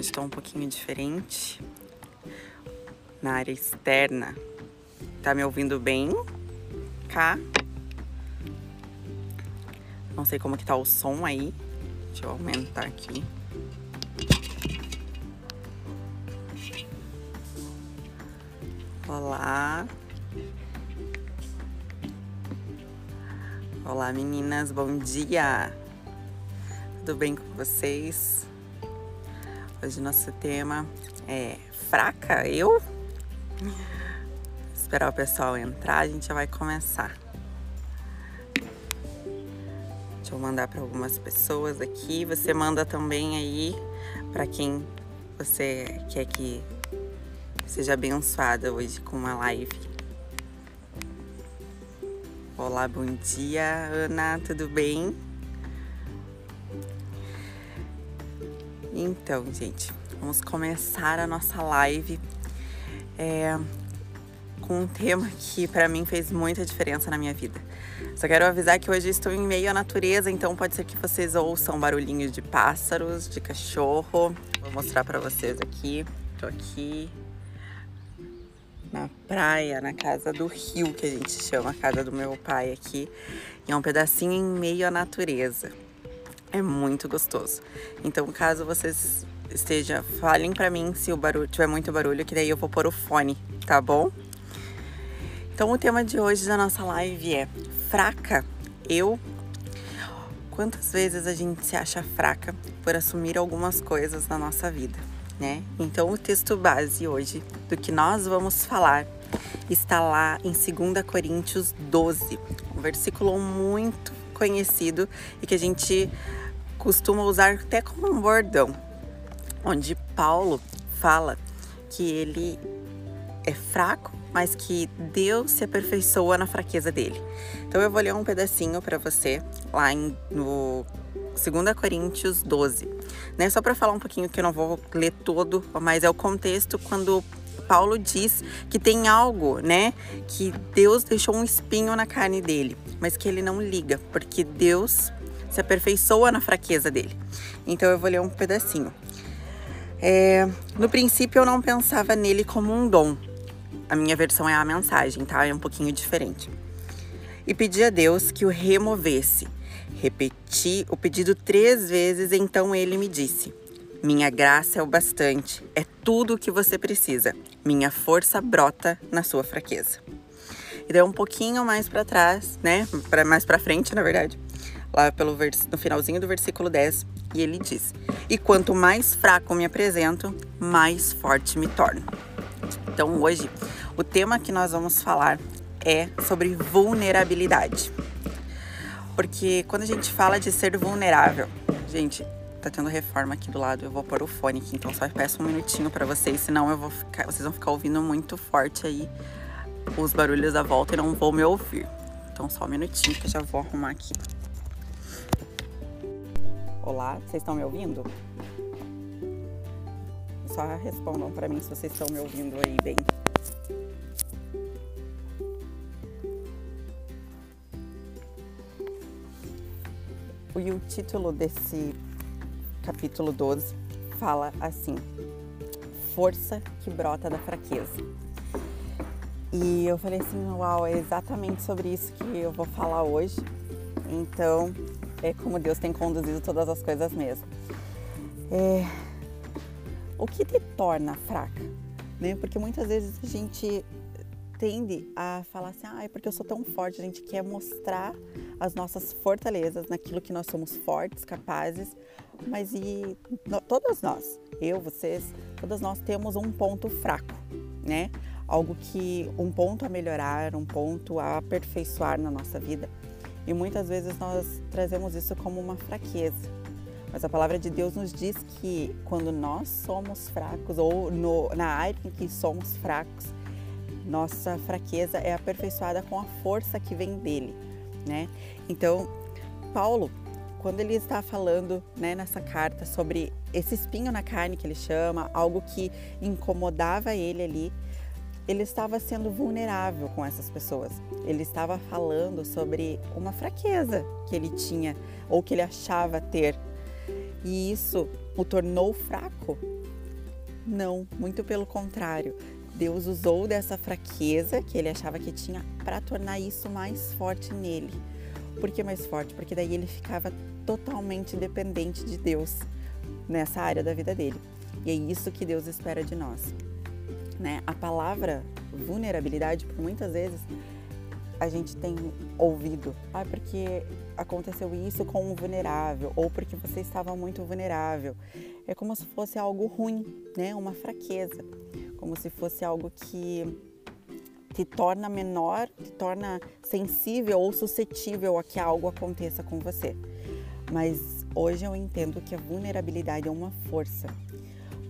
Hoje estou um pouquinho diferente. Na área externa. Tá me ouvindo bem? Cá? Não sei como que tá o som aí. Deixa eu aumentar aqui. Olá. Olá meninas, bom dia! Tudo bem com vocês? Hoje nosso tema é fraca, eu? Esperar o pessoal entrar, a gente já vai começar. Deixa eu mandar para algumas pessoas aqui. Você manda também aí para quem você quer que seja abençoada hoje com uma live. Olá, bom dia, Ana, tudo bem? Então, gente, vamos começar a nossa live é, com um tema que para mim fez muita diferença na minha vida. Só quero avisar que hoje estou em meio à natureza, então pode ser que vocês ouçam barulhinhos de pássaros, de cachorro. Vou mostrar para vocês aqui. Tô aqui na praia, na casa do rio, que a gente chama a casa do meu pai aqui. E é um pedacinho em meio à natureza. É muito gostoso. Então, caso vocês estejam, falem para mim se o barulho tiver muito barulho, que daí eu vou pôr o fone, tá bom? Então, o tema de hoje da nossa live é fraca. Eu Quantas vezes a gente se acha fraca por assumir algumas coisas na nossa vida? né? Então o texto base hoje do que nós vamos falar está lá em 2 Coríntios 12, um versículo muito conhecido e que a gente costuma usar até como um bordão, onde Paulo fala que ele é fraco, mas que Deus se aperfeiçoa na fraqueza dele. Então eu vou ler um pedacinho para você lá em, no 2 Coríntios 12. Né? Só para falar um pouquinho que eu não vou ler todo, mas é o contexto quando Paulo diz que tem algo, né, que Deus deixou um espinho na carne dele, mas que ele não liga, porque Deus se aperfeiçoa na fraqueza dele. Então eu vou ler um pedacinho. É, no princípio eu não pensava nele como um dom. A minha versão é a mensagem, tá? É um pouquinho diferente. E pedi a Deus que o removesse Repeti o pedido três vezes, então ele me disse: Minha graça é o bastante, é tudo o que você precisa. Minha força brota na sua fraqueza. E daí um pouquinho mais para trás, né? Pra, mais para frente, na verdade. Lá pelo no finalzinho do versículo 10, e ele diz: E quanto mais fraco me apresento, mais forte me torno. Então hoje, o tema que nós vamos falar é sobre vulnerabilidade. Porque quando a gente fala de ser vulnerável, gente, tá tendo reforma aqui do lado, eu vou pôr o fone aqui, então só peço um minutinho para vocês, senão eu vou ficar, vocês vão ficar ouvindo muito forte aí os barulhos da volta e não vão me ouvir. Então só um minutinho que eu já vou arrumar aqui. Olá, vocês estão me ouvindo? Só respondam para mim se vocês estão me ouvindo aí bem. E o título desse capítulo 12 fala assim: Força que brota da fraqueza. E eu falei assim: Uau, é exatamente sobre isso que eu vou falar hoje. Então, é como Deus tem conduzido todas as coisas mesmo. É, o que te torna fraca? Né? Porque muitas vezes a gente tende a falar assim, ah, é porque eu sou tão forte, a gente quer mostrar as nossas fortalezas naquilo que nós somos fortes, capazes, mas e no, todas nós, eu, vocês, todas nós temos um ponto fraco, né? Algo que um ponto a melhorar, um ponto a aperfeiçoar na nossa vida. E muitas vezes nós trazemos isso como uma fraqueza. Mas a palavra de Deus nos diz que quando nós somos fracos ou no, na área em que somos fracos, nossa fraqueza é aperfeiçoada com a força que vem dele, né? Então, Paulo, quando ele está falando, né, nessa carta sobre esse espinho na carne que ele chama, algo que incomodava ele ali, ele estava sendo vulnerável com essas pessoas. Ele estava falando sobre uma fraqueza que ele tinha ou que ele achava ter. E isso o tornou fraco Não, muito pelo contrário. Deus usou dessa fraqueza que ele achava que tinha para tornar isso mais forte nele. Por que mais forte? Porque daí ele ficava totalmente dependente de Deus nessa área da vida dele. E é isso que Deus espera de nós. Né? A palavra vulnerabilidade, por muitas vezes, a gente tem ouvido, ah, porque aconteceu isso com um vulnerável, ou porque você estava muito vulnerável. É como se fosse algo ruim, né? Uma fraqueza, como se fosse algo que te torna menor, te torna sensível ou suscetível a que algo aconteça com você. Mas hoje eu entendo que a vulnerabilidade é uma força,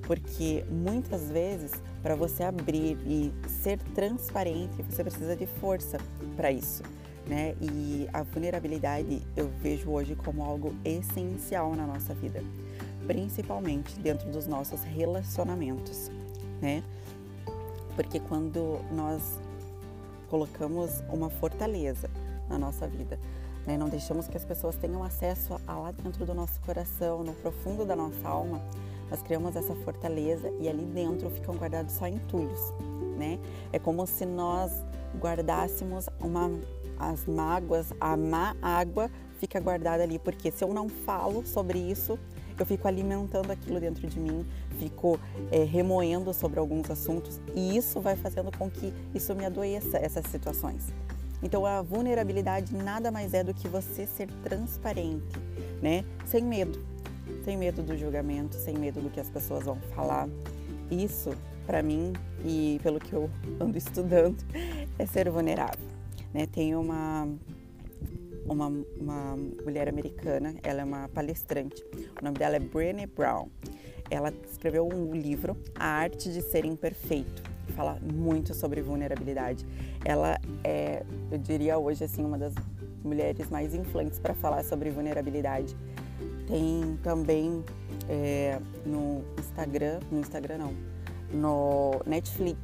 porque muitas vezes para você abrir e ser transparente, você precisa de força para isso, né? E a vulnerabilidade eu vejo hoje como algo essencial na nossa vida, principalmente dentro dos nossos relacionamentos, né? Porque quando nós colocamos uma fortaleza na nossa vida, né? não deixamos que as pessoas tenham acesso a lá dentro do nosso coração, no profundo da nossa alma, nós criamos essa fortaleza e ali dentro ficam guardados só entulhos, né? É como se nós guardássemos uma as mágoas, a má água fica guardada ali, porque se eu não falo sobre isso, eu fico alimentando aquilo dentro de mim, fico é, remoendo sobre alguns assuntos e isso vai fazendo com que isso me adoeça, essas situações. Então a vulnerabilidade nada mais é do que você ser transparente, né? Sem medo sem medo do julgamento, sem medo do que as pessoas vão falar. Isso, para mim e pelo que eu ando estudando, é ser vulnerável. Né? Tem uma, uma, uma mulher americana, ela é uma palestrante, o nome dela é Brené Brown. Ela escreveu um livro, A Arte de Ser Imperfeito, fala muito sobre vulnerabilidade. Ela é, eu diria hoje, assim, uma das mulheres mais influentes para falar sobre vulnerabilidade tem também é, no Instagram, no Instagram não, no Netflix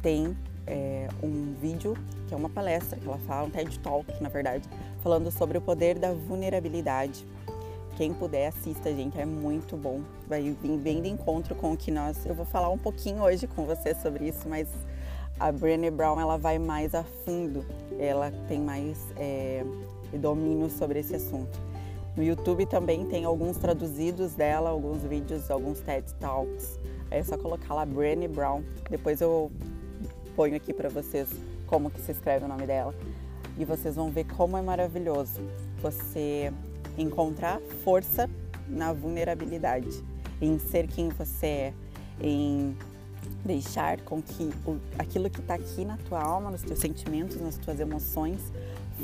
tem é, um vídeo que é uma palestra que ela fala, um TED Talk, na verdade, falando sobre o poder da vulnerabilidade. Quem puder assista, gente, é muito bom. Vai vir bem de encontro com o que nós. Eu vou falar um pouquinho hoje com você sobre isso, mas a Brené Brown ela vai mais a fundo. Ela tem mais é, domínio sobre esse assunto. No YouTube também tem alguns traduzidos dela, alguns vídeos, alguns TED Talks. É só colocar lá Brené Brown. Depois eu ponho aqui para vocês como que se escreve o nome dela. E vocês vão ver como é maravilhoso você encontrar força na vulnerabilidade, em ser quem você é, em deixar com que aquilo que está aqui na tua alma, nos teus sentimentos, nas tuas emoções,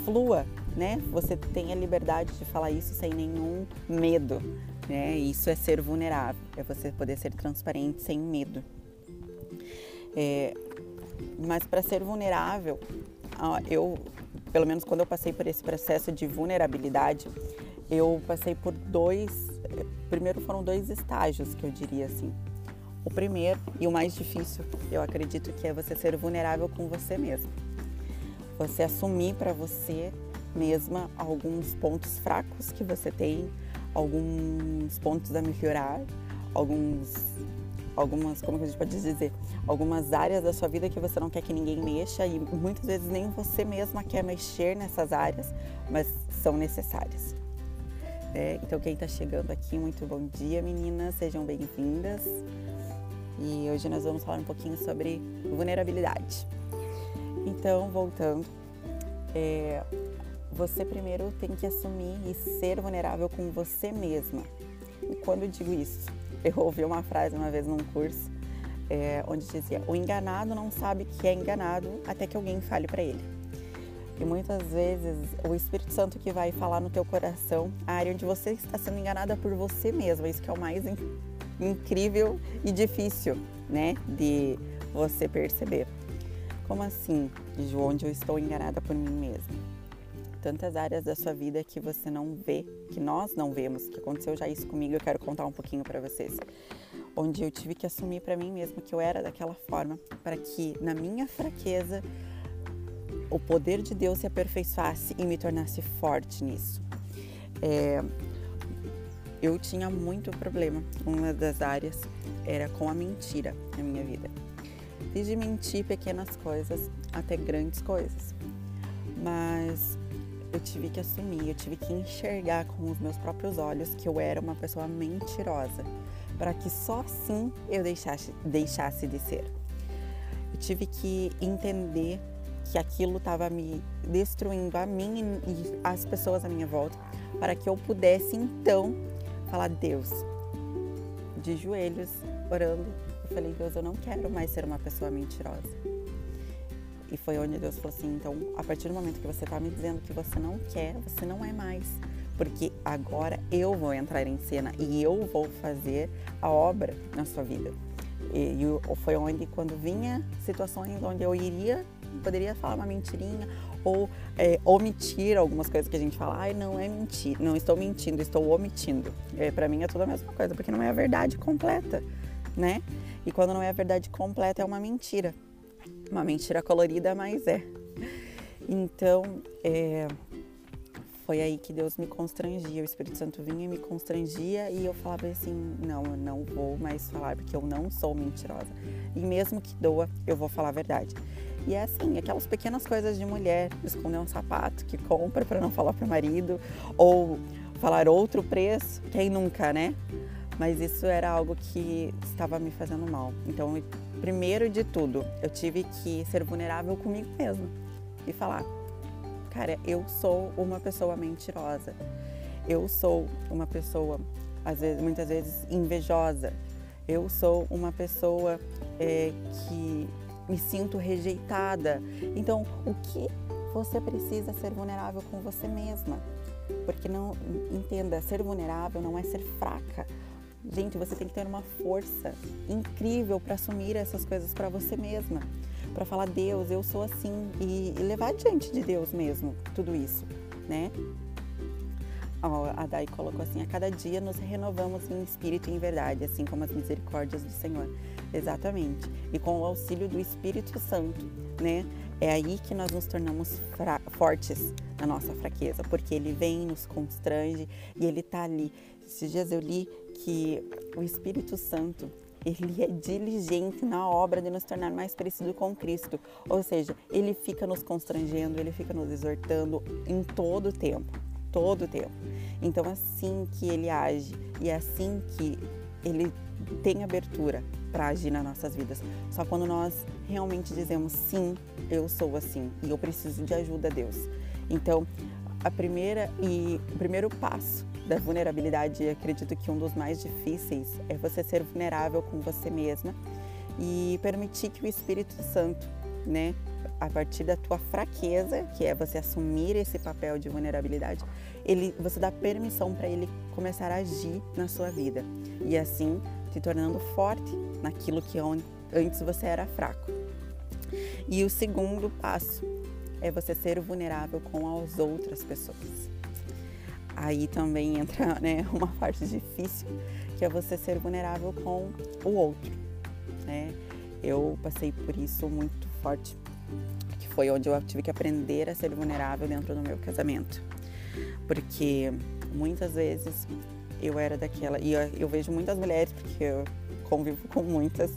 flua, né? Você tem a liberdade de falar isso sem nenhum medo, né? Isso é ser vulnerável, é você poder ser transparente sem medo. É, mas para ser vulnerável, eu, pelo menos quando eu passei por esse processo de vulnerabilidade, eu passei por dois, primeiro foram dois estágios que eu diria assim. O primeiro e o mais difícil, eu acredito que é você ser vulnerável com você mesmo. Você assumir para você mesma alguns pontos fracos que você tem, alguns pontos a melhorar, alguns algumas, como a gente pode dizer, algumas áreas da sua vida que você não quer que ninguém mexa e muitas vezes nem você mesma quer mexer nessas áreas, mas são necessárias. É, então quem está chegando aqui, muito bom dia meninas, sejam bem-vindas. E hoje nós vamos falar um pouquinho sobre vulnerabilidade. Então, voltando, é, você primeiro tem que assumir e ser vulnerável com você mesma. E quando eu digo isso, eu ouvi uma frase uma vez num curso é, onde dizia: o enganado não sabe que é enganado até que alguém fale para ele. E muitas vezes o Espírito Santo que vai falar no teu coração a área onde você está sendo enganada por você mesma, isso que é o mais incrível e difícil, né, de você perceber. Como assim, de onde eu estou enganada por mim mesma? Tantas áreas da sua vida que você não vê, que nós não vemos, que aconteceu já isso comigo, eu quero contar um pouquinho para vocês. Onde eu tive que assumir para mim mesma que eu era daquela forma, para que na minha fraqueza o poder de Deus se aperfeiçoasse e me tornasse forte nisso. É, eu tinha muito problema. Uma das áreas era com a mentira na minha vida. Desde mentir pequenas coisas até grandes coisas. Mas eu tive que assumir, eu tive que enxergar com os meus próprios olhos que eu era uma pessoa mentirosa, para que só assim eu deixasse, deixasse de ser. Eu tive que entender que aquilo estava me destruindo a mim e as pessoas à minha volta, para que eu pudesse então falar: Deus, de joelhos, orando, eu falei: Deus, eu não quero mais ser uma pessoa mentirosa. E foi onde Deus falou assim: então, a partir do momento que você está me dizendo que você não quer, você não é mais. Porque agora eu vou entrar em cena e eu vou fazer a obra na sua vida. E, e foi onde, quando vinha situações onde eu iria, poderia falar uma mentirinha ou é, omitir algumas coisas que a gente fala, ai, não é mentir, não estou mentindo, estou omitindo. É, para mim é tudo a mesma coisa, porque não é a verdade completa, né? E quando não é a verdade completa, é uma mentira. Uma mentira colorida, mas é. Então, é, foi aí que Deus me constrangia, o Espírito Santo vinha e me constrangia e eu falava assim: não, eu não vou mais falar porque eu não sou mentirosa. E mesmo que doa, eu vou falar a verdade. E é assim, aquelas pequenas coisas de mulher, esconder um sapato que compra para não falar para o marido, ou falar outro preço, quem nunca, né? Mas isso era algo que estava me fazendo mal. Então, primeiro de tudo, eu tive que ser vulnerável comigo mesma e falar: cara, eu sou uma pessoa mentirosa. Eu sou uma pessoa, às vezes, muitas vezes, invejosa. Eu sou uma pessoa é, que me sinto rejeitada. Então, o que você precisa ser vulnerável com você mesma? Porque não entenda, ser vulnerável não é ser fraca. Gente, você tem que ter uma força incrível para assumir essas coisas para você mesma, para falar Deus, eu sou assim e, levar diante de Deus mesmo tudo isso, né? a Dai colocou assim: a cada dia nos renovamos em espírito e em verdade, assim como as misericórdias do Senhor. Exatamente. E com o auxílio do Espírito Santo, né? É aí que nós nos tornamos fortes na nossa fraqueza, porque ele vem, nos constrange e ele tá ali. Esses dias eu li que o Espírito Santo, ele é diligente na obra de nos tornar mais parecido com Cristo. Ou seja, ele fica nos constrangendo, ele fica nos exortando em todo o tempo todo o tempo. Então, assim que ele age e assim que ele tem abertura para agir nas nossas vidas. Só quando nós realmente dizemos sim, eu sou assim e eu preciso de ajuda, Deus. Então, a primeira e o primeiro passo da vulnerabilidade, acredito que um dos mais difíceis é você ser vulnerável com você mesma e permitir que o Espírito Santo, né, a partir da tua fraqueza, que é você assumir esse papel de vulnerabilidade, ele, você dá permissão para ele começar a agir na sua vida e assim se tornando forte naquilo que antes você era fraco. E o segundo passo é você ser vulnerável com as outras pessoas. Aí também entra né, uma parte difícil, que é você ser vulnerável com o outro. Né? Eu passei por isso muito forte que foi onde eu tive que aprender a ser vulnerável dentro do meu casamento. Porque muitas vezes eu era daquela, e eu, eu vejo muitas mulheres, porque eu convivo com muitas,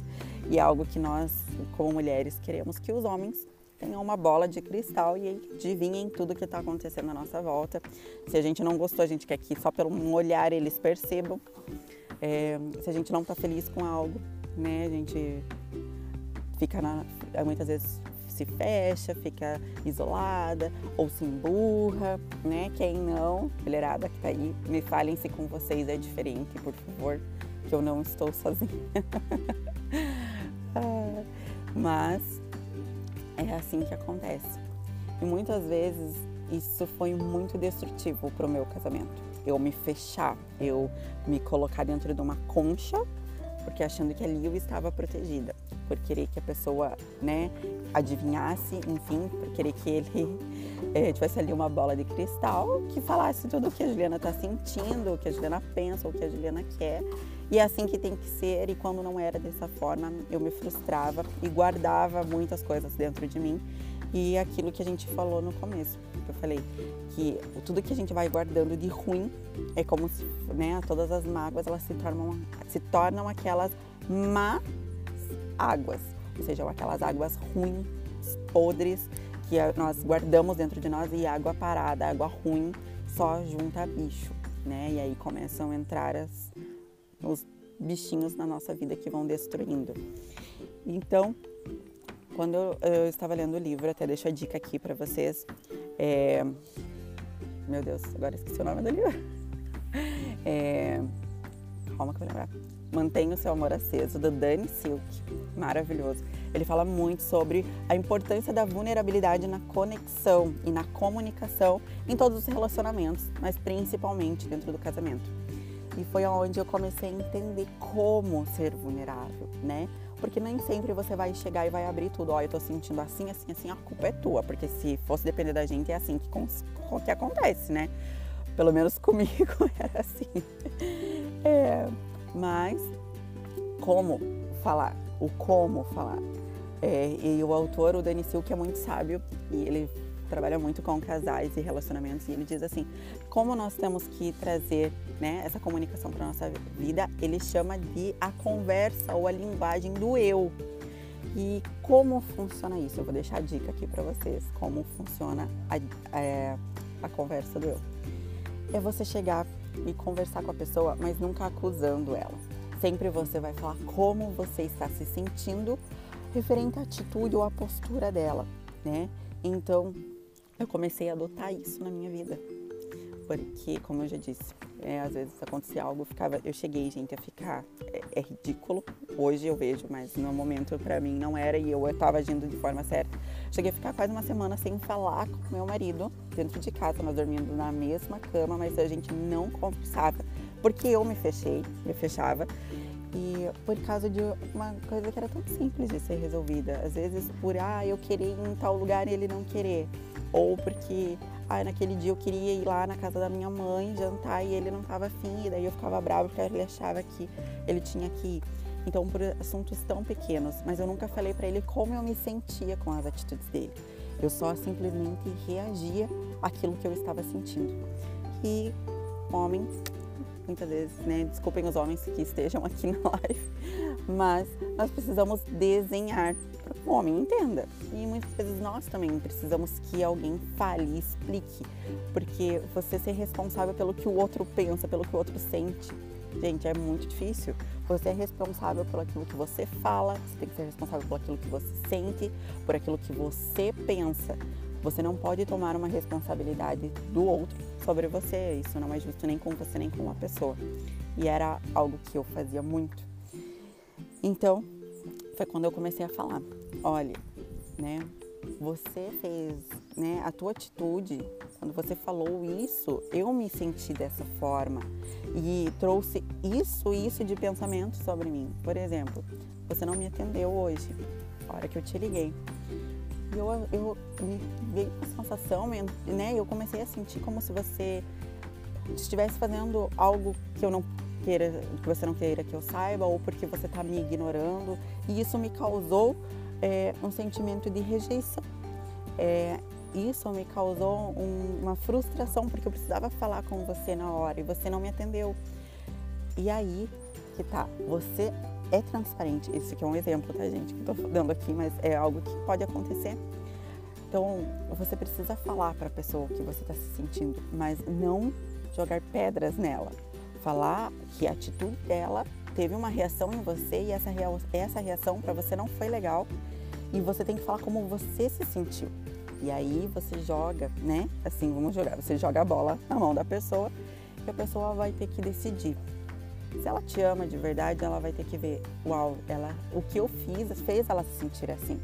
e é algo que nós, como mulheres, queremos que os homens tenham uma bola de cristal e adivinhem tudo que está acontecendo à nossa volta. Se a gente não gostou, a gente quer que só pelo um olhar eles percebam. É, se a gente não está feliz com algo, né, a gente fica na, muitas vezes se fecha, fica isolada ou se emburra, né? Quem não, mulherada que tá aí, me falem se com vocês é diferente, por favor, que eu não estou sozinha. Ah, mas é assim que acontece. E muitas vezes isso foi muito destrutivo para o meu casamento. Eu me fechar, eu me colocar dentro de uma concha, porque achando que ali eu estava protegida por querer que a pessoa, né, adivinhasse, enfim, por querer que ele é, tivesse ali uma bola de cristal que falasse tudo o que a Juliana está sentindo, o que a Juliana pensa, o que a Juliana quer. E é assim que tem que ser. E quando não era dessa forma, eu me frustrava e guardava muitas coisas dentro de mim E aquilo que a gente falou no começo, que eu falei, que tudo que a gente vai guardando de ruim é como se, né, todas as mágoas elas se tornam, se tornam aquelas más águas, ou seja, aquelas águas ruins, podres, que nós guardamos dentro de nós e água parada, água ruim, só junta bicho, né? E aí começam a entrar as, os bichinhos na nossa vida que vão destruindo. Então, quando eu, eu estava lendo o livro, até deixo a dica aqui para vocês. É... Meu Deus, agora esqueci o nome do livro. É... Calma que eu vou lembrar. Mantenha o seu amor aceso, do Dani Silk. Maravilhoso. Ele fala muito sobre a importância da vulnerabilidade na conexão e na comunicação em todos os relacionamentos, mas principalmente dentro do casamento. E foi onde eu comecei a entender como ser vulnerável, né? Porque nem sempre você vai chegar e vai abrir tudo. Ó, oh, eu tô sentindo assim, assim, assim, a culpa é tua. Porque se fosse depender da gente, é assim que, que acontece, né? Pelo menos comigo era assim. É, mas como falar? O como falar? É, e o autor, o Dani Silk, é muito sábio e ele trabalha muito com casais e relacionamentos e ele diz assim, como nós temos que trazer né, essa comunicação para nossa vida, ele chama de a conversa ou a linguagem do eu. E como funciona isso? Eu vou deixar a dica aqui para vocês, como funciona a, é, a conversa do eu. É você chegar e conversar com a pessoa, mas nunca acusando ela. Sempre você vai falar como você está se sentindo referente à atitude ou à postura dela, né? Então, eu comecei a adotar isso na minha vida. Porque, como eu já disse, é, às vezes acontecia algo, ficava, eu cheguei, gente, a ficar é, é ridículo. Hoje eu vejo, mas no momento para mim não era e eu estava agindo de forma certa. Cheguei a ficar quase uma semana sem falar com meu marido dentro de casa, nós dormindo na mesma cama, mas a gente não conversava porque eu me fechei, me fechava e por causa de uma coisa que era tão simples de ser resolvida. Às vezes por, ah, eu queria ir em tal lugar e ele não querer. Ou porque, ah, naquele dia eu queria ir lá na casa da minha mãe jantar e ele não estava afim. E daí eu ficava brava porque ele achava que ele tinha que ir. Então, por assuntos tão pequenos. Mas eu nunca falei para ele como eu me sentia com as atitudes dele. Eu só simplesmente reagia àquilo que eu estava sentindo. E homem muitas vezes, né? Desculpem os homens que estejam aqui na live, mas nós precisamos desenhar para que o homem entenda. E muitas vezes nós também precisamos que alguém fale explique, porque você ser responsável pelo que o outro pensa, pelo que o outro sente, gente, é muito difícil. Você é responsável por aquilo que você fala, você tem que ser responsável por aquilo que você sente, por aquilo que você pensa. Você não pode tomar uma responsabilidade do outro sobre você. Isso não é justo nem com você nem com uma pessoa. E era algo que eu fazia muito. Então, foi quando eu comecei a falar: olha, né? Você fez, né? A tua atitude, quando você falou isso, eu me senti dessa forma e trouxe isso e isso de pensamento sobre mim. Por exemplo, você não me atendeu hoje, a hora que eu te liguei. E eu, eu me veio uma sensação, né? Eu comecei a sentir como se você estivesse fazendo algo que eu não queira, que você não queira que eu saiba, ou porque você está me ignorando. E isso me causou é, um sentimento de rejeição. É, isso me causou um, uma frustração, porque eu precisava falar com você na hora e você não me atendeu. E aí que tá, você é transparente. Esse aqui é um exemplo, tá, gente, que eu tô dando aqui, mas é algo que pode acontecer. Então, você precisa falar para a pessoa o que você está se sentindo, mas não jogar pedras nela. Falar que a atitude dela teve uma reação em você e essa, essa reação para você não foi legal e você tem que falar como você se sentiu. E aí você joga, né? Assim, vamos jogar. Você joga a bola na mão da pessoa e a pessoa vai ter que decidir se ela te ama de verdade, ela vai ter que ver, uau, ela, o que eu fiz fez ela se sentir assim.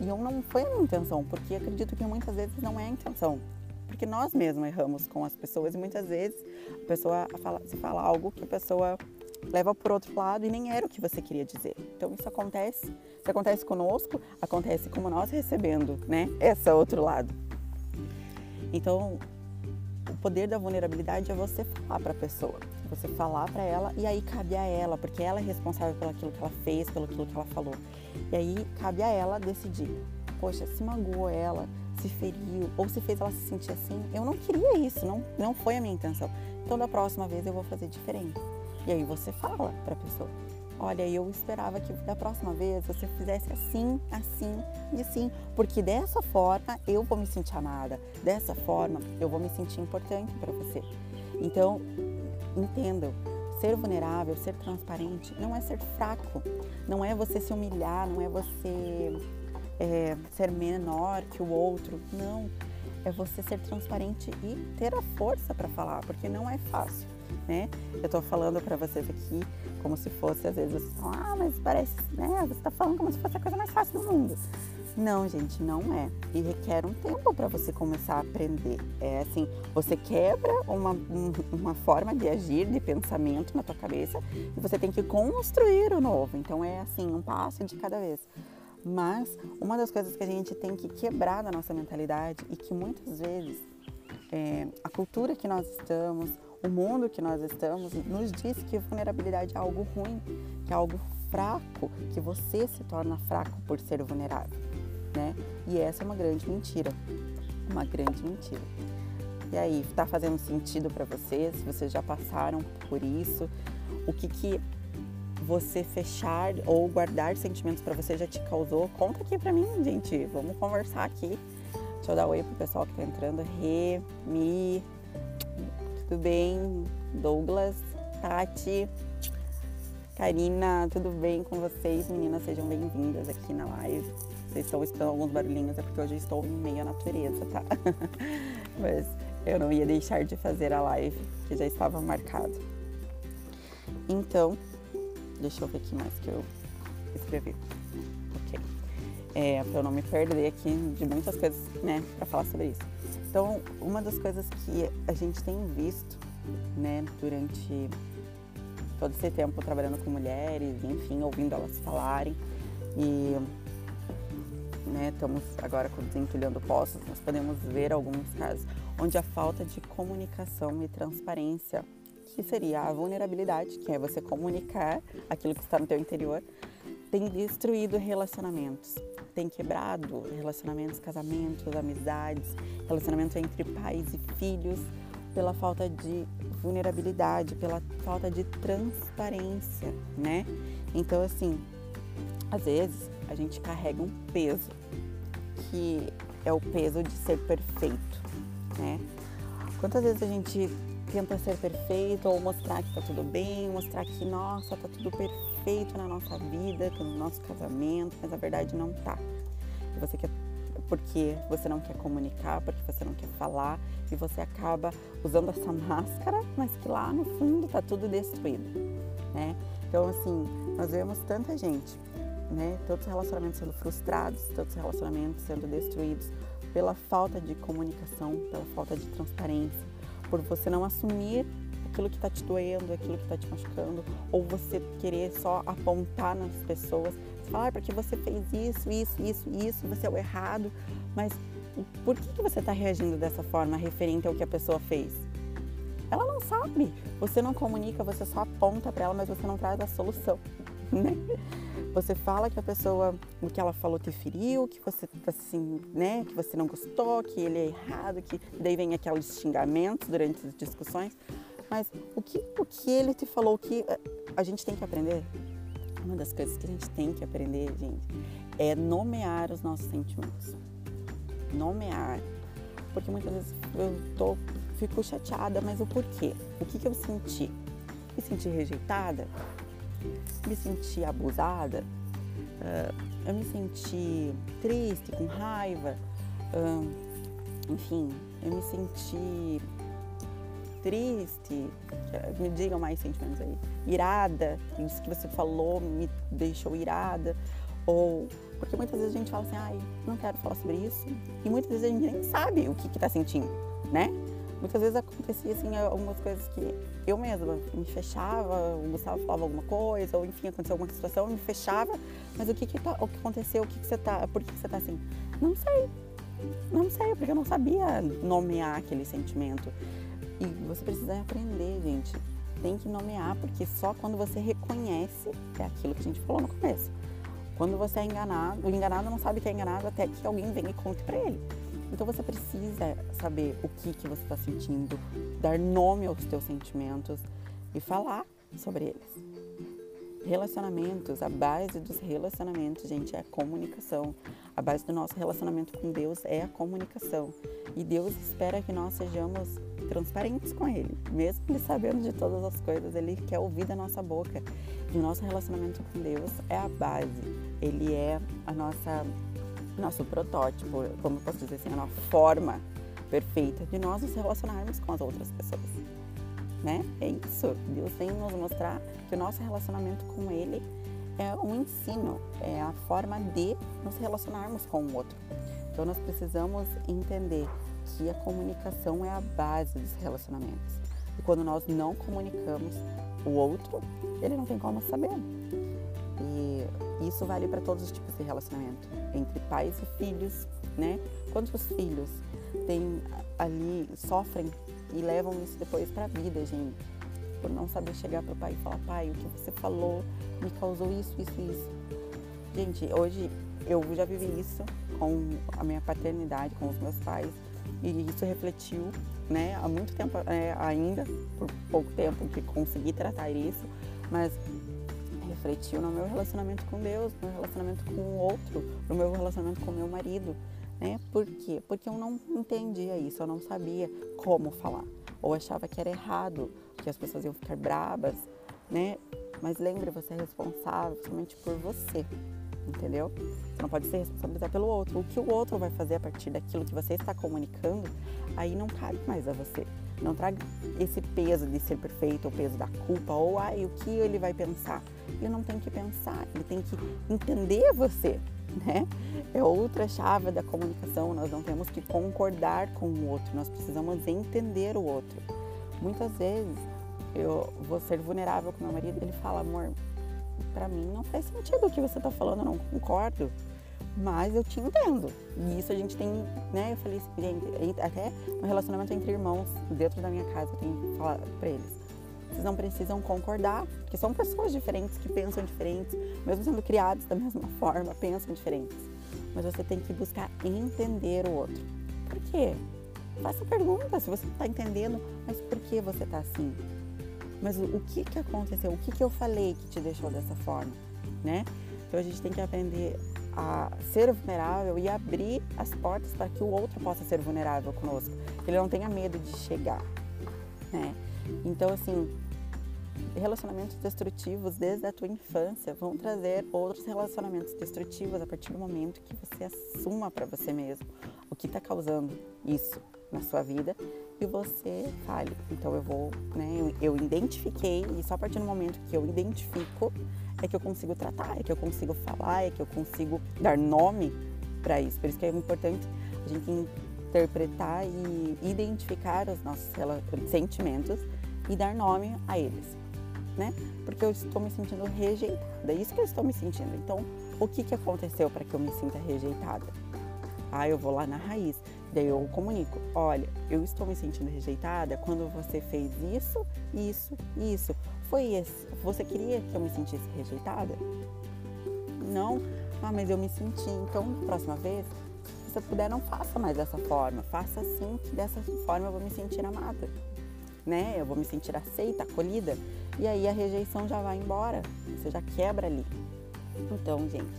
E eu não foi a minha intenção, porque acredito que muitas vezes não é a intenção. Porque nós mesmos erramos com as pessoas e muitas vezes a pessoa fala, se fala algo que a pessoa leva por outro lado e nem era o que você queria dizer. Então isso acontece, isso acontece conosco, acontece como nós recebendo, né? Esse outro lado. Então, o poder da vulnerabilidade é você falar para a pessoa você falar para ela e aí cabe a ela, porque ela é responsável pelo aquilo que ela fez, pelo aquilo que ela falou. E aí cabe a ela decidir poxa, se magoou ela, se feriu ou se fez ela se sentir assim, eu não queria isso, não, não foi a minha intenção. Então da próxima vez eu vou fazer diferente. E aí você fala para a pessoa: olha, eu esperava que da próxima vez você fizesse assim, assim e assim, porque dessa forma eu vou me sentir amada, dessa forma eu vou me sentir importante para você. Então, entendam, ser vulnerável, ser transparente, não é ser fraco, não é você se humilhar, não é você é, ser menor que o outro, não. É você ser transparente e ter a força para falar, porque não é fácil, né? Eu estou falando para vocês aqui como se fosse, às vezes, vocês falam, ah, mas parece, né? Você está falando como se fosse a coisa mais fácil do mundo. Não, gente, não é. E requer um tempo para você começar a aprender. É assim, você quebra uma, uma forma de agir, de pensamento na tua cabeça e você tem que construir o novo. Então é assim, um passo de cada vez. Mas uma das coisas que a gente tem que quebrar da nossa mentalidade e que muitas vezes é, a cultura que nós estamos, o mundo que nós estamos, nos diz que vulnerabilidade é algo ruim, que é algo fraco, que você se torna fraco por ser vulnerável né? E essa é uma grande mentira, uma grande mentira. E aí, está fazendo sentido para vocês? Vocês já passaram por isso? O que que você fechar ou guardar sentimentos para você já te causou? Conta aqui para mim, gente. Vamos conversar aqui. Deixa eu dar oi pro pessoal que tá entrando. Rê, Mi, tudo bem? Douglas, Tati, Karina, tudo bem com vocês? Meninas, sejam bem-vindas aqui na live vocês estão escutando alguns barulhinhos, é porque hoje estou em meio à natureza, tá? Mas eu não ia deixar de fazer a live, que já estava marcado. Então, deixa eu ver aqui mais que eu escrevi. Ok. É, para eu não me perder aqui de muitas coisas, né, para falar sobre isso. Então, uma das coisas que a gente tem visto, né, durante todo esse tempo trabalhando com mulheres, enfim, ouvindo elas falarem e né, estamos agora Desentulhando Poços, nós podemos ver alguns casos onde a falta de comunicação e transparência, que seria a vulnerabilidade, que é você comunicar aquilo que está no teu interior, tem destruído relacionamentos, tem quebrado relacionamentos, casamentos, amizades, relacionamentos entre pais e filhos, pela falta de vulnerabilidade, pela falta de transparência, né? Então, assim, às vezes a gente carrega um peso, que é o peso de ser perfeito, né? Quantas vezes a gente tenta ser perfeito ou mostrar que tá tudo bem, mostrar que, nossa, tá tudo perfeito na nossa vida, no nosso casamento, mas a verdade não tá. E você quer porque você não quer comunicar, porque você não quer falar e você acaba usando essa máscara, mas que lá no fundo tá tudo destruído, né? Então assim, nós vemos tanta gente né? Tantos relacionamentos sendo frustrados, tantos relacionamentos sendo destruídos pela falta de comunicação, pela falta de transparência, por você não assumir aquilo que está te doendo, aquilo que está te machucando, ou você querer só apontar nas pessoas, falar ah, porque você fez isso, isso, isso, isso, você é o errado, mas por que, que você está reagindo dessa forma referente ao que a pessoa fez? Ela não sabe. Você não comunica, você só aponta para ela, mas você não traz a solução, né? Você fala que a pessoa, o que ela falou te feriu, que você assim, né, que você não gostou, que ele é errado, que daí vem aqueles xingamentos durante as discussões. Mas o que, o que ele te falou, o que eh, a gente tem que aprender? Uma das coisas que a gente tem que aprender, gente, é nomear os nossos sentimentos. Nomear. Porque muitas vezes eu tô, fico chateada, mas o porquê? O que, que eu senti? Me senti rejeitada? Me senti abusada, uh, eu me senti triste, com raiva, uh, enfim, eu me senti triste, me digam mais sentimentos aí, irada, isso que você falou me deixou irada, ou porque muitas vezes a gente fala assim, ai, não quero falar sobre isso, e muitas vezes a gente nem sabe o que está sentindo, né? Muitas vezes acontecia assim algumas coisas que eu mesma me fechava, o Gustavo falava alguma coisa, ou enfim, aconteceu alguma situação, eu me fechava, mas o que, que, tá, o que aconteceu, o que, que você tá, por que, que você tá assim? Não sei, não sei, porque eu não sabia nomear aquele sentimento. E você precisa aprender, gente. Tem que nomear, porque só quando você reconhece, é aquilo que a gente falou no começo. Quando você é enganado, o enganado não sabe que é enganado até que alguém venha e conte para ele. Então você precisa saber o que, que você está sentindo, dar nome aos teus sentimentos e falar sobre eles. Relacionamentos, a base dos relacionamentos, gente, é a comunicação. A base do nosso relacionamento com Deus é a comunicação. E Deus espera que nós sejamos transparentes com Ele. Mesmo Ele sabendo de todas as coisas, Ele quer ouvir da nossa boca. E o nosso relacionamento com Deus é a base. Ele é a nossa nosso protótipo, como posso dizer assim, a nossa forma perfeita de nós nos relacionarmos com as outras pessoas né? É isso. Deus vem nos mostrar que o nosso relacionamento com Ele é um ensino, é a forma de nos relacionarmos com o outro. Então nós precisamos entender que a comunicação é a base dos relacionamentos. E quando nós não comunicamos o outro, ele não tem como saber. E isso vale para todos os tipos de relacionamento, entre pais e filhos, né? Quantos filhos têm ali sofrem e levam isso depois para a vida, gente. Por não saber chegar para o pai e falar, pai, o que você falou me causou isso, isso, isso. Gente, hoje eu já vivi isso com a minha paternidade, com os meus pais, e isso refletiu, né, há muito tempo é, ainda, por pouco tempo que consegui tratar isso, mas refletiu no meu relacionamento com Deus, no meu relacionamento com o outro, no meu relacionamento com meu marido. Né? Por quê? Porque eu não entendia isso, eu não sabia como falar. Ou achava que era errado, que as pessoas iam ficar bravas, né? Mas lembre, você é responsável somente por você, entendeu? Você não pode se responsabilizar pelo outro. O que o outro vai fazer a partir daquilo que você está comunicando, aí não cabe mais a você. Não traga esse peso de ser perfeito, o peso da culpa, ou ai, o que ele vai pensar. Ele não tem que pensar, ele tem que entender você, né? É outra chave da comunicação. Nós não temos que concordar com o outro, nós precisamos entender o outro. Muitas vezes eu vou ser vulnerável com meu marido, ele fala, amor, para mim não faz sentido o que você está falando, eu não concordo, mas eu te entendo. E isso a gente tem, né? Eu falei assim, gente, até no relacionamento entre irmãos, dentro da minha casa, eu tenho que falar para eles vocês não precisam concordar, porque são pessoas diferentes que pensam diferentes, mesmo sendo criados da mesma forma, pensam diferentes. Mas você tem que buscar entender o outro. Por quê? Faça pergunta se você não está entendendo, mas por que você está assim? Mas o, o, que, que aconteceu? O que, que eu falei que te deixou dessa forma? Né? Então a gente tem que aprender a ser vulnerável e abrir as portas para que o outro possa ser vulnerável conosco. Que ele não tenha medo de chegar. Né? Então, assim, relacionamentos destrutivos desde a tua infância vão trazer outros relacionamentos destrutivos a partir do momento que você assuma para você mesmo o que está causando isso na sua vida e você fale. Então eu vou, né, eu, eu identifiquei e só a partir do momento que eu identifico é que eu consigo tratar, é que eu consigo falar, é que eu consigo dar nome para isso. Por isso que é importante a gente interpretar e identificar os nossos sentimentos e dar nome a eles, né? Porque eu estou me sentindo rejeitada, é isso que eu estou me sentindo. Então, o que, que aconteceu para que eu me sinta rejeitada? Ah, eu vou lá na raiz, daí eu comunico: olha, eu estou me sentindo rejeitada quando você fez isso, isso, isso. Foi esse. Você queria que eu me sentisse rejeitada? Não? Ah, mas eu me senti. Então, próxima vez, se você puder, não faça mais dessa forma. Faça assim, que dessa forma eu vou me sentir amada né? Eu vou me sentir aceita, acolhida. E aí a rejeição já vai embora. Você já quebra ali. Então, gente,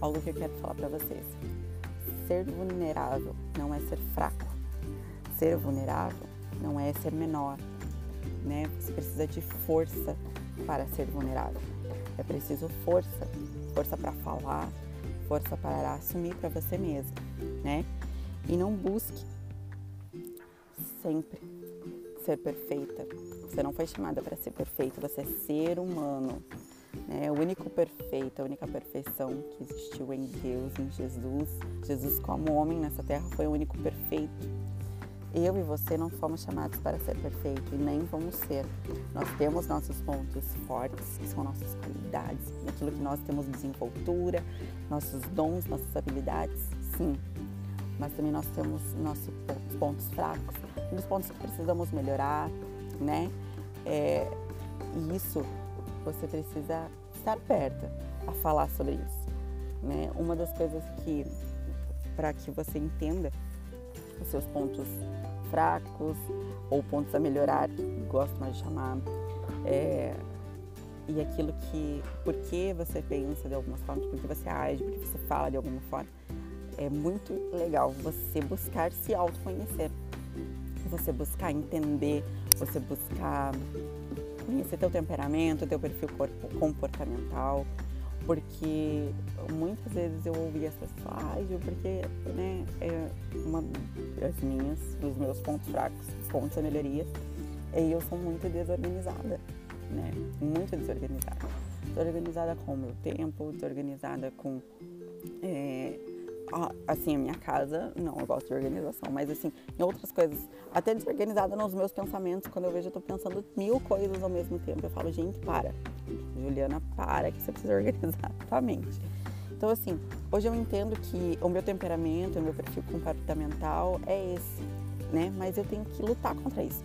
algo que eu quero falar para vocês. Ser vulnerável não é ser fraco. Ser vulnerável não é ser menor, né? Você precisa de força para ser vulnerável. É preciso força, força para falar, força para assumir para você mesmo, né? E não busque sempre ser perfeita. Você não foi chamada para ser perfeita, você é ser humano. Né? O único perfeito, a única perfeição que existiu em Deus, em Jesus. Jesus, como homem nessa terra, foi o único perfeito. Eu e você não fomos chamados para ser perfeito e nem vamos ser. Nós temos nossos pontos fortes, que são nossas qualidades, aquilo que nós temos desenvoltura, nossos dons, nossas habilidades, sim. Mas também nós temos nossos pontos fracos, dos pontos que precisamos melhorar, né? É, e isso você precisa estar perto a falar sobre isso. né? Uma das coisas que para que você entenda os seus pontos fracos ou pontos a melhorar, gosto mais de chamar, é, e aquilo que, por que você pensa de alguma forma, por que você age, por que você fala de alguma forma, é muito legal você buscar se autoconhecer, você buscar entender, você buscar conhecer teu temperamento, teu perfil comportamental, porque muitas vezes eu ouvi as pessoas, porque né, é uma das minhas, dos meus pontos fracos, pontos a melhoria, é eu sou muito desorganizada, né? Muito desorganizada. Desorganizada com o meu tempo, desorganizada com é, assim, a minha casa, não, eu gosto de organização, mas assim, em outras coisas, até desorganizada nos meus pensamentos, quando eu vejo eu tô pensando mil coisas ao mesmo tempo, eu falo, gente, para, Juliana, para que você precisa organizar a tua mente. Então, assim, hoje eu entendo que o meu temperamento, o meu perfil comportamental é esse, né? Mas eu tenho que lutar contra isso.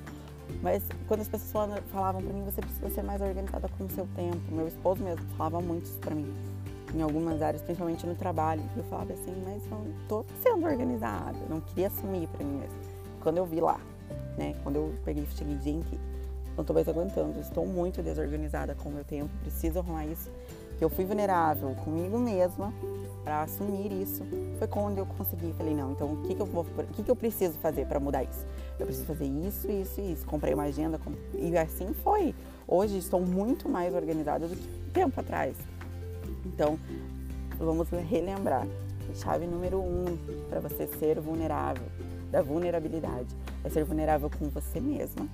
Mas quando as pessoas falavam para mim, você precisa ser mais organizada com o seu tempo. Meu esposo mesmo falava muito isso para mim em algumas áreas, principalmente no trabalho. Eu falava assim, mas não tô sendo organizada, não queria assumir para mim mesmo. Quando eu vi lá, né, quando eu peguei e cheguei, gente, não tô mais aguentando, estou muito desorganizada com o meu tempo, preciso arrumar isso. Que eu fui vulnerável comigo mesma para assumir isso. Foi quando eu consegui, falei, não, então o que, que eu vou, o que, que eu preciso fazer para mudar isso? Eu preciso fazer isso, isso e isso. Comprei uma agenda e assim foi. Hoje estou muito mais organizada do que tempo atrás. Então, vamos relembrar. Chave número um para você ser vulnerável, da vulnerabilidade, é ser vulnerável com você mesma.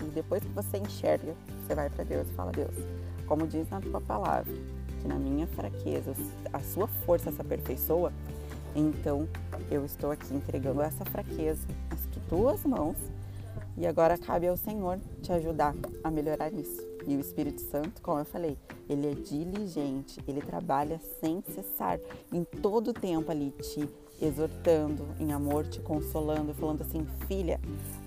E depois que você enxerga, você vai para Deus e fala: Deus, como diz na tua palavra, que na minha fraqueza a sua força se aperfeiçoa, então eu estou aqui entregando essa fraqueza nas tuas mãos e agora cabe ao Senhor te ajudar a melhorar isso. E o Espírito Santo, como eu falei, ele é diligente, ele trabalha sem cessar, em todo o tempo ali te exortando em amor, te consolando, falando assim: filha,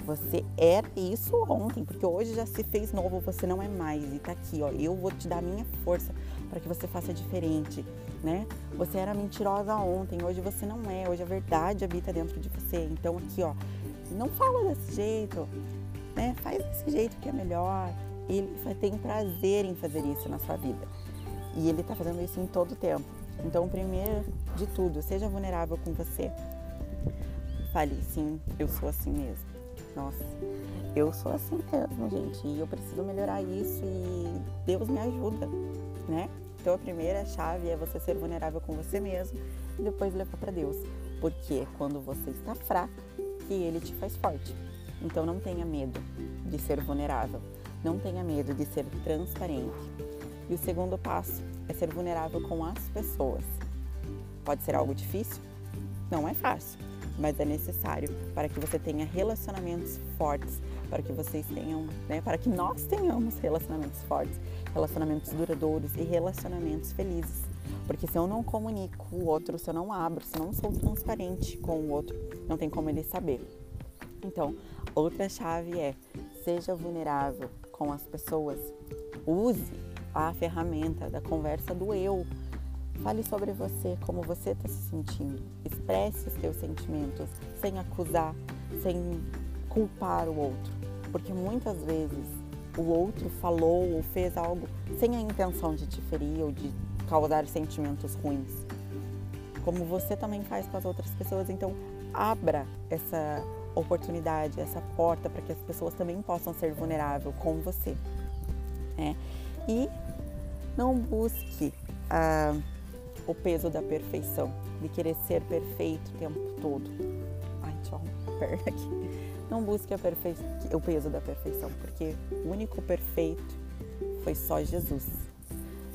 você era isso ontem, porque hoje já se fez novo, você não é mais. E tá aqui, ó, eu vou te dar minha força para que você faça diferente, né? Você era mentirosa ontem, hoje você não é, hoje a verdade habita dentro de você. Então aqui, ó, não fala desse jeito, né? Faz desse jeito que é melhor. Ele tem prazer em fazer isso na sua vida. E ele está fazendo isso em todo o tempo. Então, primeiro de tudo, seja vulnerável com você. Fale, sim, eu sou assim mesmo. Nossa, eu sou assim mesmo, gente. E eu preciso melhorar isso e Deus me ajuda, né? Então, a primeira chave é você ser vulnerável com você mesmo e depois levar para Deus. Porque quando você está fraco, que ele te faz forte. Então não tenha medo de ser vulnerável, não tenha medo de ser transparente. E o segundo passo é ser vulnerável com as pessoas. Pode ser algo difícil? Não é fácil, mas é necessário para que você tenha relacionamentos fortes, para que vocês tenham, né, para que nós tenhamos relacionamentos fortes, relacionamentos duradouros e relacionamentos felizes. Porque se eu não comunico o outro, se eu não abro, se eu não sou transparente com o outro, não tem como ele saber. Então, outra chave é seja vulnerável com as pessoas. Use a ferramenta da conversa do eu. Fale sobre você, como você está se sentindo. Expresse os seus sentimentos sem acusar, sem culpar o outro. Porque muitas vezes o outro falou ou fez algo sem a intenção de te ferir ou de causar sentimentos ruins. Como você também faz com as outras pessoas. Então, abra essa oportunidade, essa porta para que as pessoas também possam ser vulneráveis com você. Né? E não busque ah, o peso da perfeição, de querer ser perfeito o tempo todo. Ai, a perna aqui. Não busque o peso da perfeição, porque o único perfeito foi só Jesus.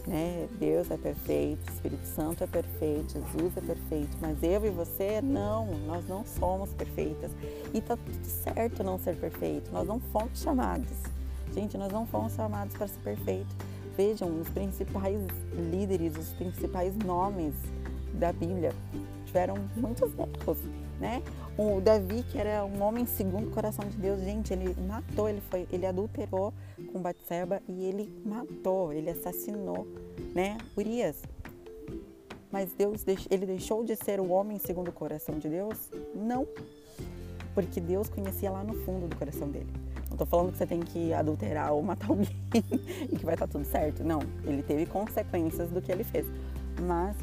Né? Deus é perfeito, Espírito Santo é perfeito, Jesus é perfeito, mas eu e você não, nós não somos perfeitas. E tá tudo certo não ser perfeito, nós não fomos chamados. Gente, nós não fomos chamados para ser perfeito. Vejam, os principais líderes, os principais nomes da Bíblia tiveram muitos erros, né? O Davi, que era um homem segundo o coração de Deus, gente, ele matou, ele foi, ele adulterou com Batseba e ele matou, ele assassinou, né? Urias. Mas Deus, ele deixou de ser o homem segundo o coração de Deus? Não. Porque Deus conhecia lá no fundo do coração dele. Não estou falando que você tem que adulterar ou matar alguém e que vai estar tá tudo certo. Não. Ele teve consequências do que ele fez. Mas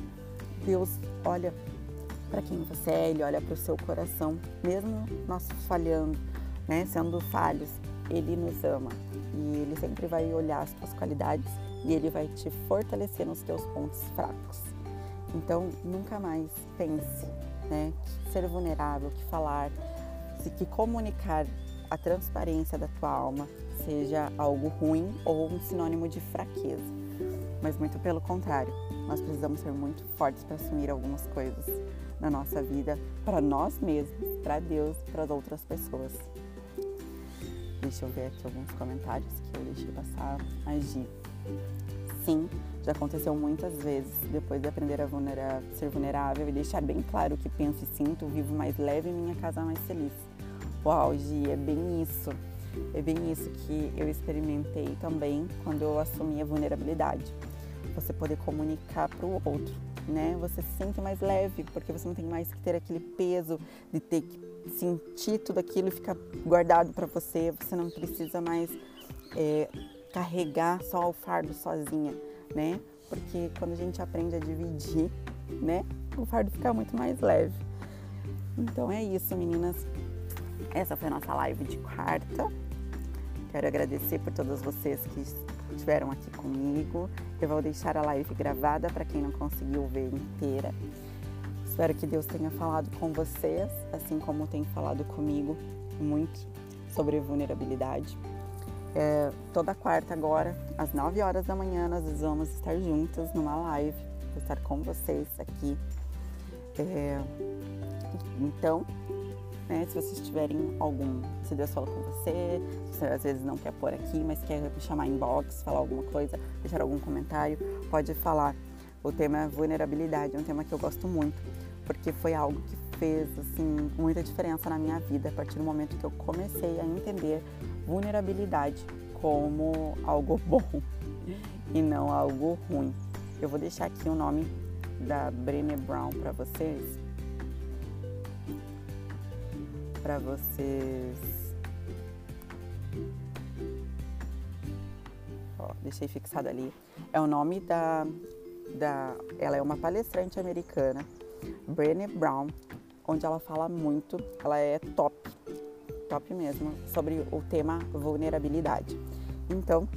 Deus olha para quem você é, ele olha para o seu coração, mesmo nós falhando, né, sendo falhos, ele nos ama e ele sempre vai olhar as tuas qualidades e ele vai te fortalecer nos teus pontos fracos. Então, nunca mais pense, né, que ser vulnerável, que falar, que comunicar a transparência da tua alma seja algo ruim ou um sinônimo de fraqueza. Mas muito pelo contrário, nós precisamos ser muito fortes para assumir algumas coisas na nossa vida, para nós mesmos, para Deus, para as outras pessoas. Deixa eu ver aqui alguns comentários que eu deixei passar. Agir. Sim, já aconteceu muitas vezes. Depois de aprender a ser vulnerável e deixar bem claro o que penso e sinto, vivo mais leve e minha casa mais feliz. Uau, Gi, é bem isso. É bem isso que eu experimentei também quando eu assumi a vulnerabilidade. Você poder comunicar para o outro, né? Você se sente mais leve, porque você não tem mais que ter aquele peso de ter que sentir tudo aquilo e ficar guardado para você. Você não precisa mais é, carregar só o fardo sozinha, né? Porque quando a gente aprende a dividir, né? O fardo fica muito mais leve. Então é isso, meninas. Essa foi a nossa live de quarta. Quero agradecer por todos vocês que estiveram aqui comigo. Eu vou deixar a live gravada para quem não conseguiu ver inteira. Espero que Deus tenha falado com vocês, assim como tem falado comigo muito sobre vulnerabilidade. É, toda quarta agora, às 9 horas da manhã, nós vamos estar juntas numa live. Vou estar com vocês aqui. É, então, né, se vocês tiverem algum, se Deus falou com você, você às vezes não quer pôr aqui, mas quer me chamar inbox, falar alguma coisa, deixar algum comentário, pode falar. O tema é vulnerabilidade, é um tema que eu gosto muito, porque foi algo que fez assim muita diferença na minha vida a partir do momento que eu comecei a entender vulnerabilidade como algo bom e não algo ruim. Eu vou deixar aqui o nome da Brené Brown para vocês, para vocês. Ó, deixei fixado ali. É o nome da, da. Ela é uma palestrante americana, Brené Brown, onde ela fala muito, ela é top, top mesmo, sobre o tema vulnerabilidade. Então,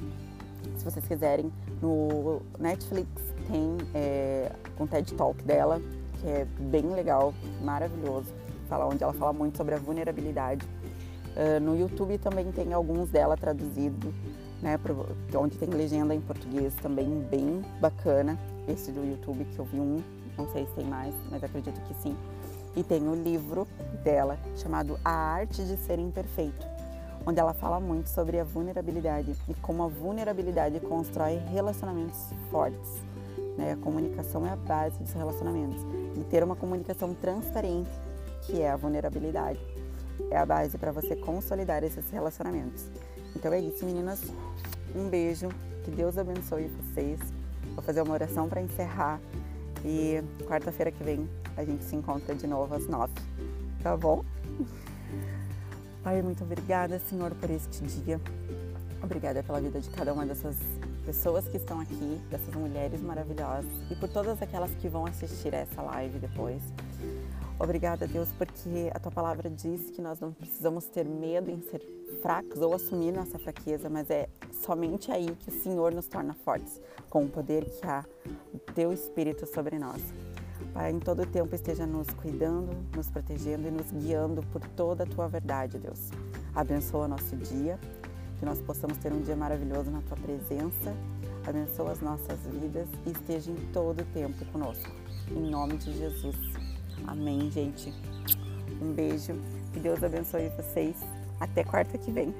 se vocês quiserem, no Netflix tem é, um TED Talk dela, que é bem legal, maravilhoso, fala, onde ela fala muito sobre a vulnerabilidade. Uh, no YouTube também tem alguns dela traduzidos, né, pro, onde tem legenda em português também bem bacana. Esse do YouTube que eu vi um, não sei se tem mais, mas acredito que sim. E tem o livro dela chamado A Arte de Ser Imperfeito, onde ela fala muito sobre a vulnerabilidade e como a vulnerabilidade constrói relacionamentos fortes. Né? A comunicação é a base dos relacionamentos. E ter uma comunicação transparente, que é a vulnerabilidade, é a base para você consolidar esses relacionamentos. Então é isso, meninas. Um beijo. Que Deus abençoe vocês. Vou fazer uma oração para encerrar. E quarta-feira que vem a gente se encontra de novo às nove, tá bom? Pai, muito obrigada, Senhor, por este dia. Obrigada pela vida de cada uma dessas pessoas que estão aqui, dessas mulheres maravilhosas e por todas aquelas que vão assistir essa live depois. Obrigada, Deus, porque a tua palavra diz que nós não precisamos ter medo em ser fracos ou assumir nossa fraqueza, mas é somente aí que o Senhor nos torna fortes, com o poder que há do teu Espírito sobre nós. Pai, em todo o tempo esteja nos cuidando, nos protegendo e nos guiando por toda a tua verdade, Deus. Abençoa nosso dia, que nós possamos ter um dia maravilhoso na tua presença. Abençoa as nossas vidas e esteja em todo o tempo conosco. Em nome de Jesus. Amém, gente. Um beijo. Que Deus abençoe vocês. Até quarta que vem.